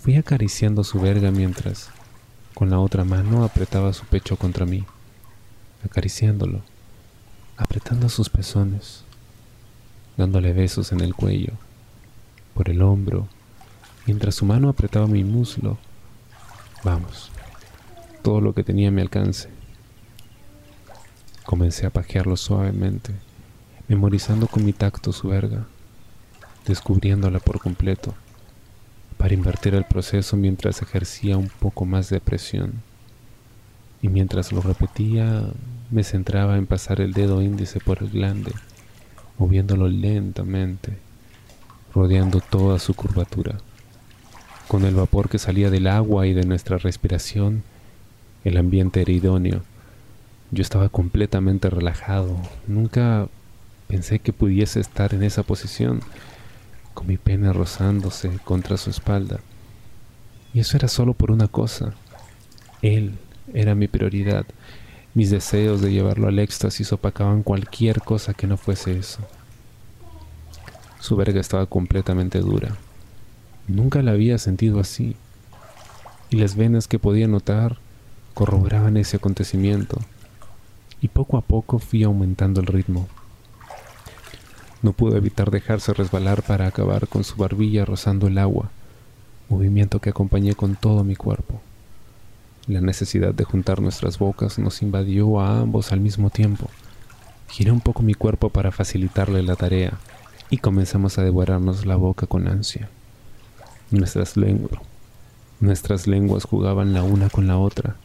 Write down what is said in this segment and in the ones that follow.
Fui acariciando su verga mientras con la otra mano apretaba su pecho contra mí, acariciándolo, apretando sus pezones, dándole besos en el cuello, por el hombro, mientras su mano apretaba mi muslo. Vamos, todo lo que tenía a mi alcance. Comencé a pajearlo suavemente, memorizando con mi tacto su verga, descubriéndola por completo para invertir el proceso mientras ejercía un poco más de presión. Y mientras lo repetía, me centraba en pasar el dedo índice por el glande, moviéndolo lentamente, rodeando toda su curvatura. Con el vapor que salía del agua y de nuestra respiración, el ambiente era idóneo. Yo estaba completamente relajado. Nunca pensé que pudiese estar en esa posición con mi pene rozándose contra su espalda. Y eso era solo por una cosa. Él era mi prioridad. Mis deseos de llevarlo al éxtasis opacaban cualquier cosa que no fuese eso. Su verga estaba completamente dura. Nunca la había sentido así. Y las venas que podía notar corroboraban ese acontecimiento. Y poco a poco fui aumentando el ritmo. No pudo evitar dejarse resbalar para acabar con su barbilla rozando el agua, movimiento que acompañé con todo mi cuerpo. La necesidad de juntar nuestras bocas nos invadió a ambos al mismo tiempo. Giré un poco mi cuerpo para facilitarle la tarea y comenzamos a devorarnos la boca con ansia. Nuestras lenguas, nuestras lenguas jugaban la una con la otra.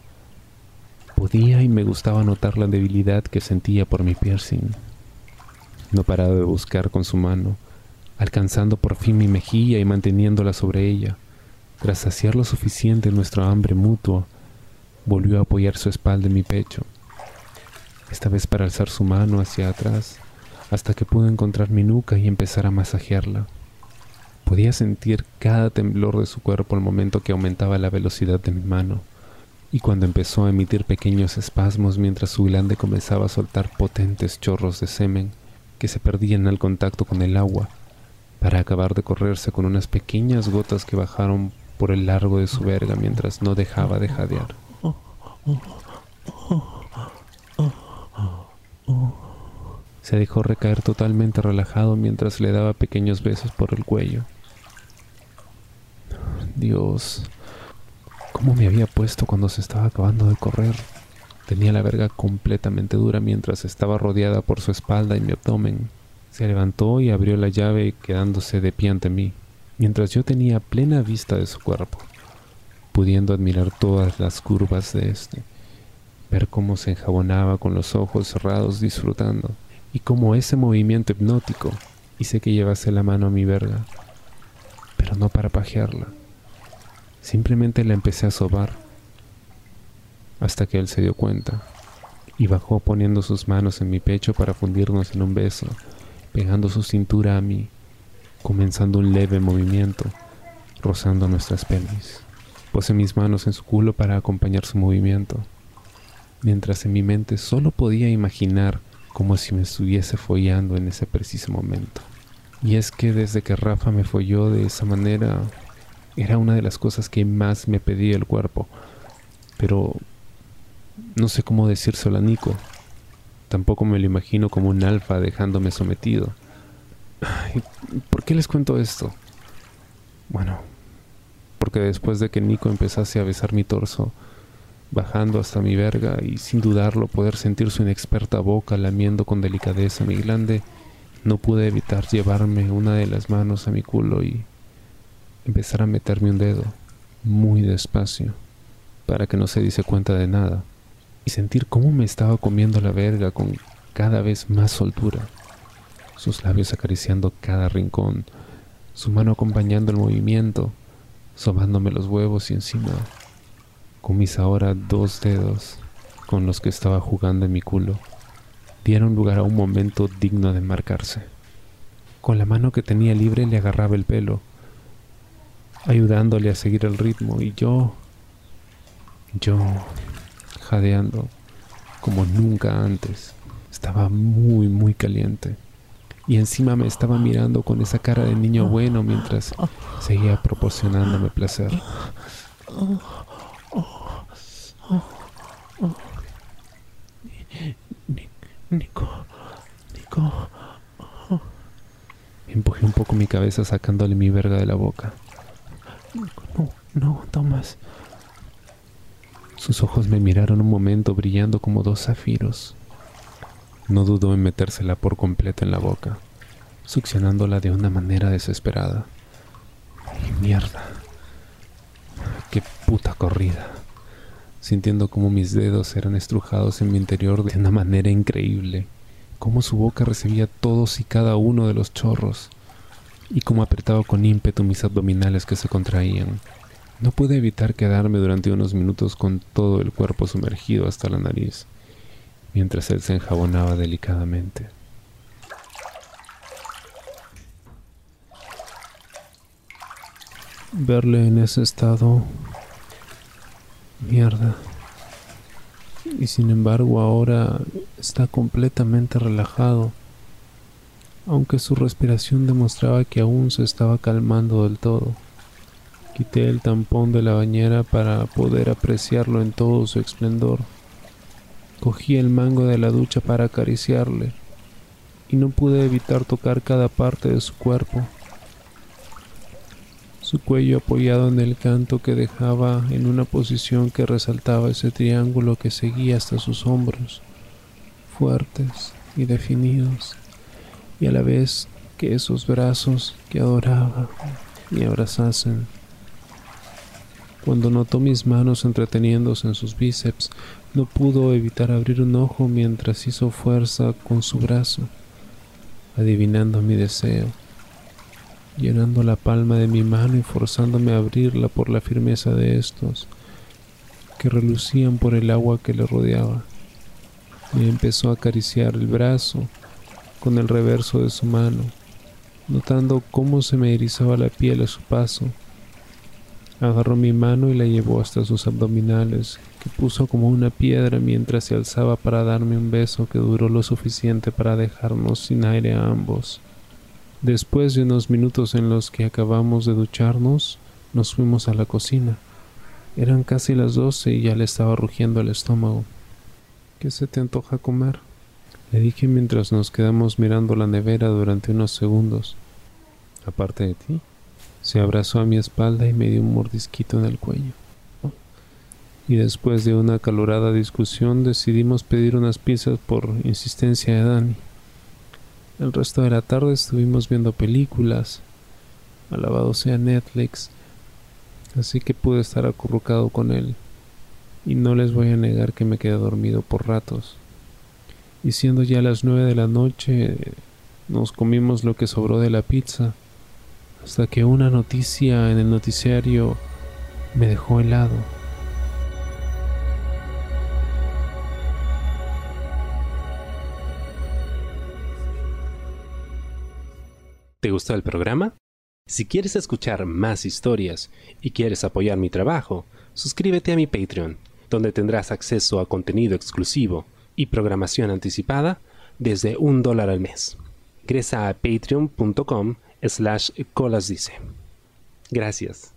Podía y me gustaba notar la debilidad que sentía por mi piercing no paraba de buscar con su mano, alcanzando por fin mi mejilla y manteniéndola sobre ella. Tras saciar lo suficiente nuestro hambre mutuo, volvió a apoyar su espalda en mi pecho, esta vez para alzar su mano hacia atrás, hasta que pude encontrar mi nuca y empezar a masajearla. Podía sentir cada temblor de su cuerpo al momento que aumentaba la velocidad de mi mano, y cuando empezó a emitir pequeños espasmos mientras su glande comenzaba a soltar potentes chorros de semen, se perdían al contacto con el agua, para acabar de correrse con unas pequeñas gotas que bajaron por el largo de su verga mientras no dejaba de jadear. Se dejó recaer totalmente relajado mientras le daba pequeños besos por el cuello. Dios, ¿cómo me había puesto cuando se estaba acabando de correr? Tenía la verga completamente dura mientras estaba rodeada por su espalda y mi abdomen. Se levantó y abrió la llave quedándose de pie ante mí, mientras yo tenía plena vista de su cuerpo, pudiendo admirar todas las curvas de este, ver cómo se enjabonaba con los ojos cerrados disfrutando, y cómo ese movimiento hipnótico hice que llevase la mano a mi verga, pero no para pajearla. Simplemente la empecé a sobar hasta que él se dio cuenta y bajó poniendo sus manos en mi pecho para fundirnos en un beso, pegando su cintura a mí, comenzando un leve movimiento, rozando nuestras pelvis. Puse mis manos en su culo para acompañar su movimiento, mientras en mi mente solo podía imaginar como si me estuviese follando en ese preciso momento. Y es que desde que Rafa me folló de esa manera, era una de las cosas que más me pedía el cuerpo, pero no sé cómo decírselo a Nico. Tampoco me lo imagino como un alfa dejándome sometido. ¿Por qué les cuento esto? Bueno, porque después de que Nico empezase a besar mi torso, bajando hasta mi verga y sin dudarlo poder sentir su inexperta boca lamiendo con delicadeza mi glande, no pude evitar llevarme una de las manos a mi culo y empezar a meterme un dedo, muy despacio, para que no se diese cuenta de nada y sentir cómo me estaba comiendo la verga con cada vez más soltura, sus labios acariciando cada rincón, su mano acompañando el movimiento, sobándome los huevos y encima, con mis ahora dos dedos con los que estaba jugando en mi culo, dieron lugar a un momento digno de marcarse. Con la mano que tenía libre le agarraba el pelo, ayudándole a seguir el ritmo y yo, yo jadeando como nunca antes. Estaba muy, muy caliente. y encima me estaba mirando con esa cara de niño bueno mientras seguía proporcionándome placer. Nico, Nico. Empujé un poco mi cabeza sacándole mi verga de la boca. No, no, Tomás. Sus ojos me miraron un momento brillando como dos zafiros. No dudó en metérsela por completo en la boca, succionándola de una manera desesperada. ¡Y mierda! ¡Qué puta corrida! Sintiendo como mis dedos eran estrujados en mi interior de una manera increíble, cómo su boca recibía todos y cada uno de los chorros, y cómo apretaba con ímpetu mis abdominales que se contraían. No pude evitar quedarme durante unos minutos con todo el cuerpo sumergido hasta la nariz mientras él se enjabonaba delicadamente. Verle en ese estado... Mierda. Y sin embargo ahora está completamente relajado, aunque su respiración demostraba que aún se estaba calmando del todo. Quité el tampón de la bañera para poder apreciarlo en todo su esplendor. Cogí el mango de la ducha para acariciarle y no pude evitar tocar cada parte de su cuerpo. Su cuello apoyado en el canto que dejaba en una posición que resaltaba ese triángulo que seguía hasta sus hombros, fuertes y definidos, y a la vez que esos brazos que adoraba me abrazasen. Cuando notó mis manos entreteniéndose en sus bíceps, no pudo evitar abrir un ojo mientras hizo fuerza con su brazo, adivinando mi deseo, llenando la palma de mi mano y forzándome a abrirla por la firmeza de estos, que relucían por el agua que le rodeaba. Me empezó a acariciar el brazo con el reverso de su mano, notando cómo se me erizaba la piel a su paso Agarró mi mano y la llevó hasta sus abdominales, que puso como una piedra mientras se alzaba para darme un beso que duró lo suficiente para dejarnos sin aire a ambos. Después de unos minutos en los que acabamos de ducharnos, nos fuimos a la cocina. Eran casi las doce y ya le estaba rugiendo el estómago. ¿Qué se te antoja comer? Le dije mientras nos quedamos mirando la nevera durante unos segundos. Aparte de ti. Se abrazó a mi espalda y me dio un mordisquito en el cuello. Y después de una acalorada discusión decidimos pedir unas pizzas por insistencia de Dani. El resto de la tarde estuvimos viendo películas, alabado sea Netflix, así que pude estar acurrucado con él. Y no les voy a negar que me quedé dormido por ratos. Y siendo ya las nueve de la noche, nos comimos lo que sobró de la pizza hasta que una noticia en el noticiario me dejó helado. ¿Te gustó el programa? Si quieres escuchar más historias y quieres apoyar mi trabajo, suscríbete a mi Patreon, donde tendrás acceso a contenido exclusivo y programación anticipada desde un dólar al mes. Ingresa a patreon.com slash colas dice. Gracias.